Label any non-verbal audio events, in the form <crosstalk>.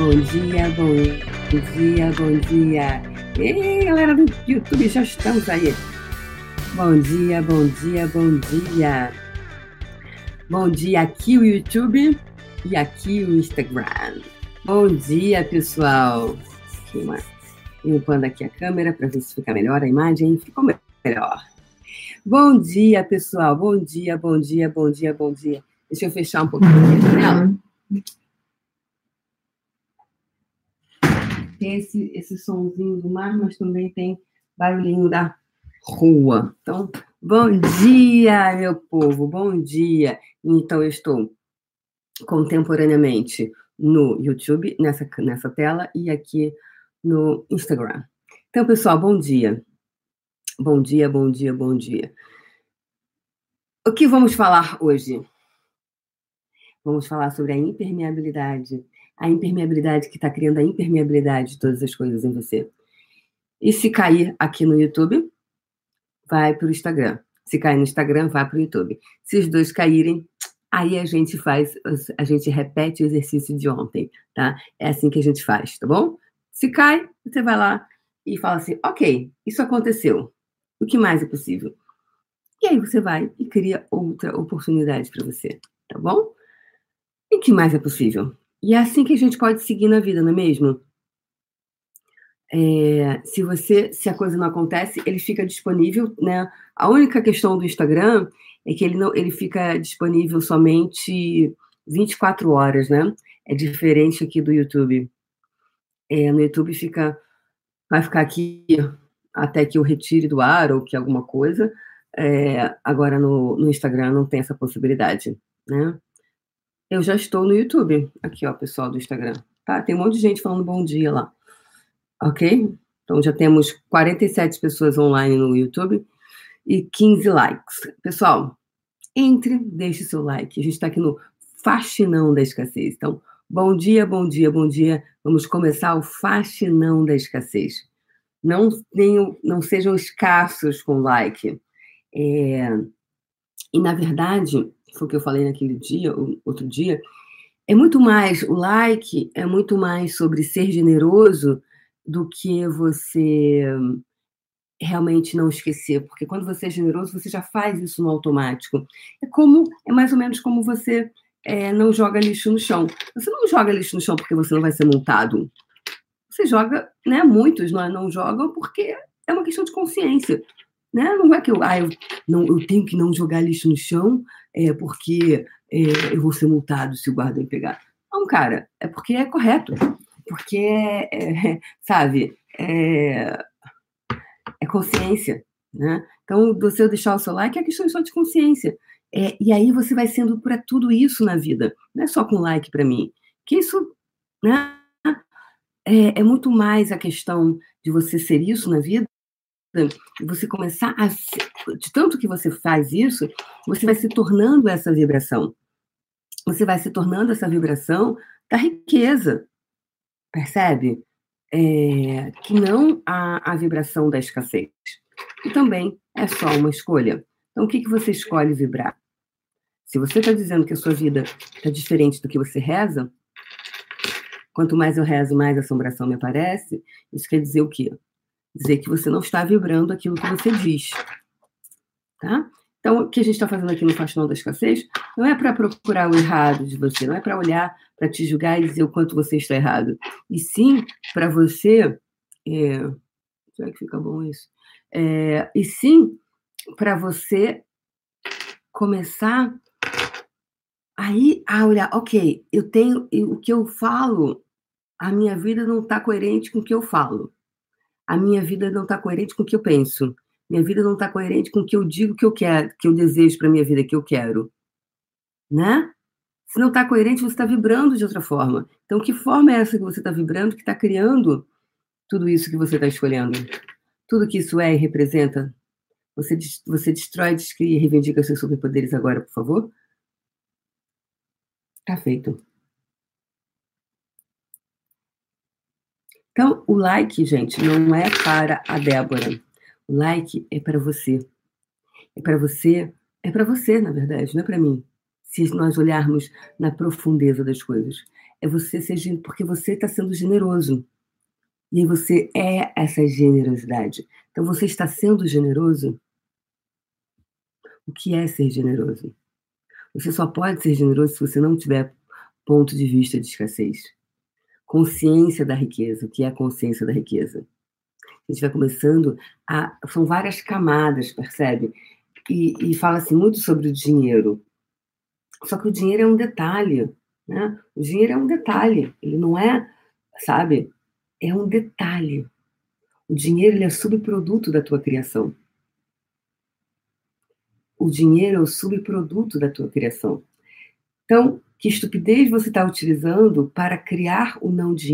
bom dia, bom dia, bom dia. Ei, galera do YouTube, já estamos aí. Bom dia, bom dia, bom dia. Bom dia aqui o YouTube e aqui o Instagram. Bom dia, pessoal. Limpando aqui a câmera para ver se fica melhor a imagem. Ficou melhor. Bom dia, pessoal. Bom dia, bom dia, bom dia, bom dia. Deixa eu fechar um pouquinho a janela. Tem esse, esse somzinho do mar, mas também tem barulhinho da rua. Então, bom dia, meu povo, bom dia. Então, eu estou contemporaneamente no YouTube, nessa, nessa tela, e aqui no Instagram. Então, pessoal, bom dia. Bom dia, bom dia, bom dia. O que vamos falar hoje? Vamos falar sobre a impermeabilidade. A impermeabilidade que está criando a impermeabilidade de todas as coisas em você. E se cair aqui no YouTube, vai para o Instagram. Se cair no Instagram, vai para o YouTube. Se os dois caírem, aí a gente faz, a gente repete o exercício de ontem, tá? É assim que a gente faz, tá bom? Se cai, você vai lá e fala assim: ok, isso aconteceu. O que mais é possível? E aí você vai e cria outra oportunidade para você, tá bom? E o que mais é possível? E é assim que a gente pode seguir na vida, não é mesmo? É, se você, se a coisa não acontece, ele fica disponível, né? A única questão do Instagram é que ele não, ele fica disponível somente 24 horas, né? É diferente aqui do YouTube. É, no YouTube fica, vai ficar aqui até que eu retire do ar ou que alguma coisa. É, agora no, no Instagram não tem essa possibilidade, né? Eu já estou no YouTube, aqui, ó, pessoal do Instagram. Tá? Tem um monte de gente falando bom dia lá. Ok? Então já temos 47 pessoas online no YouTube e 15 likes. Pessoal, entre, deixe seu like. A gente está aqui no Faxinão da Escassez. Então, bom dia, bom dia, bom dia. Vamos começar o Faxinão da Escassez. Não, tenham, não sejam escassos com like. É... E, na verdade, foi o que eu falei naquele dia, outro dia, é muito mais, o like é muito mais sobre ser generoso do que você realmente não esquecer, porque quando você é generoso, você já faz isso no automático. É como, é mais ou menos como você é, não joga lixo no chão. Você não joga lixo no chão porque você não vai ser multado. Você joga, né? Muitos não, não jogam porque é uma questão de consciência. Né? Não é que eu, ah, eu, não, eu tenho que não jogar lixo no chão é, porque é, eu vou ser multado se o guarda me pegar. Não, cara, é porque é correto. Porque, é, <laughs> sabe, é, é consciência. Né? Então, você deixar o seu like é questão só de consciência. É, e aí você vai sendo para tudo isso na vida. Não é só com like para mim. Que isso né, é, é muito mais a questão de você ser isso na vida você começar a. De tanto que você faz isso, você vai se tornando essa vibração. Você vai se tornando essa vibração da riqueza. Percebe? É, que não a, a vibração da escassez. E também é só uma escolha. Então, o que, que você escolhe vibrar? Se você está dizendo que a sua vida está diferente do que você reza, quanto mais eu rezo, mais assombração me aparece, isso quer dizer o quê? Dizer que você não está vibrando aquilo que você diz. Tá? Então, o que a gente está fazendo aqui no Faxinão da Escassez não é para procurar o errado de você, não é para olhar, para te julgar e dizer o quanto você está errado. E sim para você. É, será que fica bom isso? É, e sim para você começar aí a olhar, ok, eu tenho o que eu falo, a minha vida não está coerente com o que eu falo a minha vida não está coerente com o que eu penso. Minha vida não está coerente com o que eu digo que eu quero, que eu desejo para minha vida, que eu quero. Né? Se não está coerente, você está vibrando de outra forma. Então, que forma é essa que você está vibrando, que está criando tudo isso que você está escolhendo? Tudo que isso é e representa? Você, você destrói, descria e reivindica seus superpoderes agora, por favor? Está feito. Então, o like, gente, não é para a Débora. O like é para você. É para você, é para você, na verdade, não é para mim. Se nós olharmos na profundeza das coisas, é você ser porque você está sendo generoso. E você é essa generosidade. Então você está sendo generoso? O que é ser generoso? Você só pode ser generoso se você não tiver ponto de vista de escassez. Consciência da riqueza. O que é a consciência da riqueza? A gente vai começando a. São várias camadas, percebe? E, e fala assim muito sobre o dinheiro. Só que o dinheiro é um detalhe. Né? O dinheiro é um detalhe. Ele não é, sabe? É um detalhe. O dinheiro ele é subproduto da tua criação. O dinheiro é o subproduto da tua criação. Então, que estupidez você está utilizando para criar o não dinheiro?